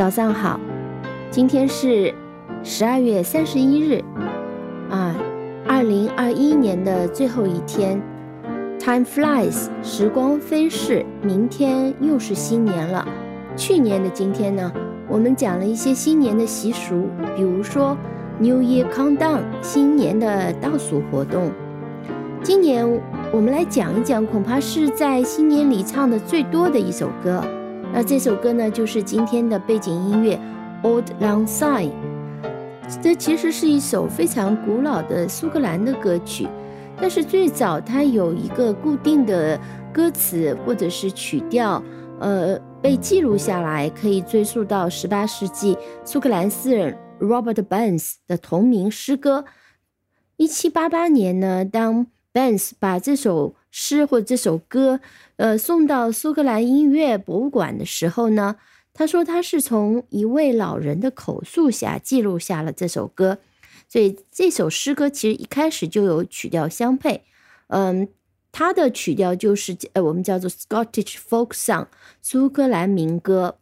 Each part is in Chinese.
早上好，今天是十二月三十一日，啊，二零二一年的最后一天。Time flies，时光飞逝，明天又是新年了。去年的今天呢，我们讲了一些新年的习俗，比如说 New Year Countdown，新年的倒数活动。今年我们来讲一讲，恐怕是在新年里唱的最多的一首歌。那这首歌呢，就是今天的背景音乐《Old Lang Syne》。这其实是一首非常古老的苏格兰的歌曲，但是最早它有一个固定的歌词或者是曲调，呃，被记录下来，可以追溯到十八世纪苏格兰诗人 Robert Burns 的同名诗歌。一七八八年呢，当 Burns 把这首诗或者这首歌，呃，送到苏格兰音乐博物馆的时候呢，他说他是从一位老人的口述下记录下了这首歌，所以这首诗歌其实一开始就有曲调相配，嗯，它的曲调就是呃我们叫做 Scottish folk song 苏格兰民歌。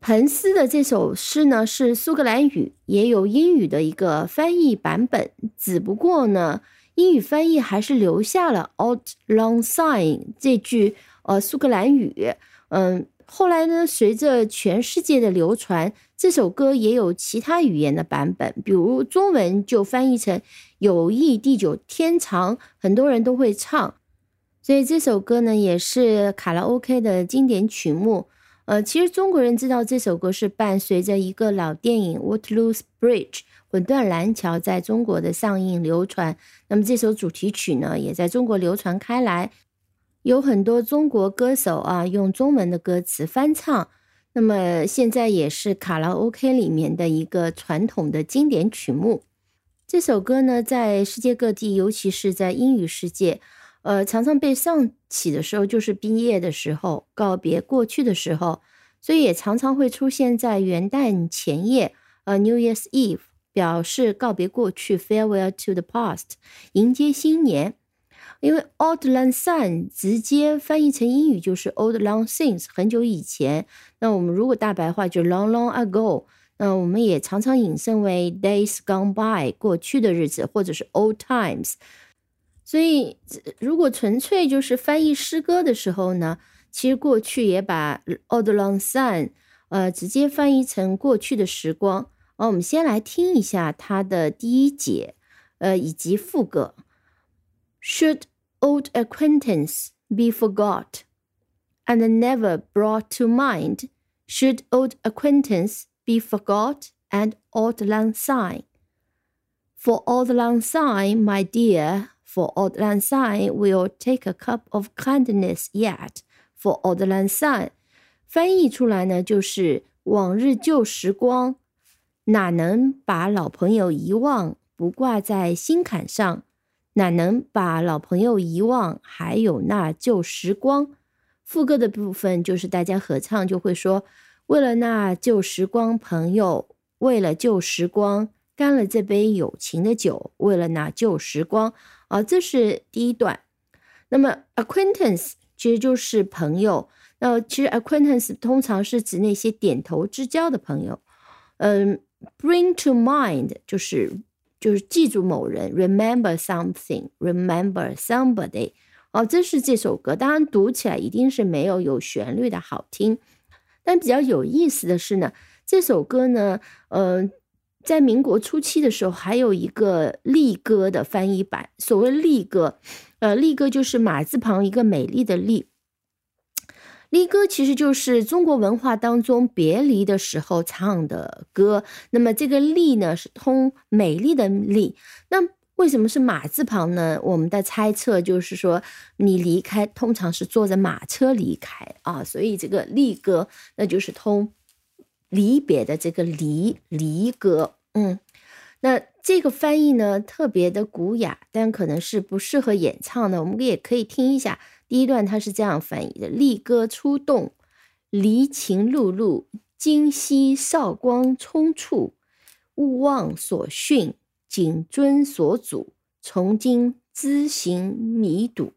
彭斯的这首诗呢是苏格兰语，也有英语的一个翻译版本，只不过呢。英语翻译还是留下了 “old long sign” 这句呃苏格兰语，嗯，后来呢，随着全世界的流传，这首歌也有其他语言的版本，比如中文就翻译成“友谊地久天长”，很多人都会唱，所以这首歌呢也是卡拉 OK 的经典曲目。呃，其实中国人知道这首歌是伴随着一个老电影《Waterloo Bridge》。《断蓝桥》在中国的上映流传，那么这首主题曲呢，也在中国流传开来，有很多中国歌手啊用中文的歌词翻唱，那么现在也是卡拉 OK 里面的一个传统的经典曲目。这首歌呢，在世界各地，尤其是在英语世界，呃，常常被唱起的时候，就是毕业的时候，告别过去的时候，所以也常常会出现在元旦前夜，呃，New Year's Eve。表示告别过去，farewell to the past，迎接新年。因为 old lang syne 直接翻译成英语就是 old long since，很久以前。那我们如果大白话就 long long ago。那我们也常常引申为 days gone by，过去的日子，或者是 old times。所以如果纯粹就是翻译诗歌的时候呢，其实过去也把 old long sun，呃，直接翻译成过去的时光。好，我们先来听一下它的第一节，呃，以及副歌。Should old acquaintance be forgot and never brought to mind? Should old acquaintance be forgot and old lang syne? For old lang syne, my dear, for old lang syne, we'll take a cup of kindness yet. For old lang syne，翻译出来呢，就是往日旧时光。 哪能把老朋友遗忘，不挂在心坎上？哪能把老朋友遗忘，还有那旧时光？副歌的部分就是大家合唱，就会说：为了那旧时光，朋友，为了旧时光，干了这杯友情的酒。为了那旧时光，啊，这是第一段。那么，acquaintance 其实就是朋友。那其实 acquaintance 通常是指那些点头之交的朋友。嗯。Bring to mind 就是就是记住某人，remember something，remember somebody。哦，这是这首歌，当然读起来一定是没有有旋律的好听。但比较有意思的是呢，这首歌呢，呃，在民国初期的时候，还有一个丽歌的翻译版。所谓丽歌，呃，丽歌就是马字旁一个美丽的丽。离歌其实就是中国文化当中别离的时候唱的歌。那么这个“丽”呢，是通美丽的“丽”。那为什么是马字旁呢？我们的猜测就是说，你离开通常是坐着马车离开啊，所以这个“离歌”那就是通离别的这个“离”离歌。嗯，那这个翻译呢特别的古雅，但可能是不适合演唱的。我们也可以听一下。第一段它是这样翻译的：“力歌出动，离情碌碌，今夕韶光匆促，勿忘所训，谨遵所嘱，从今知行弥笃。”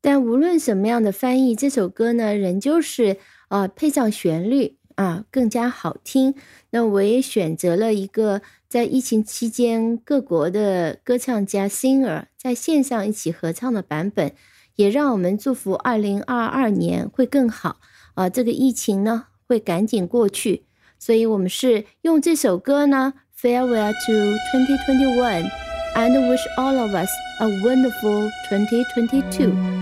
但无论什么样的翻译，这首歌呢，仍旧是啊配上旋律啊更加好听。那我也选择了一个在疫情期间各国的歌唱家 singer 在线上一起合唱的版本，也让我们祝福二零二二年会更好啊这个疫情呢会赶紧过去所以我们是用这首歌呢 farewell to twenty twenty one and wish all of us a wonderful twenty twenty two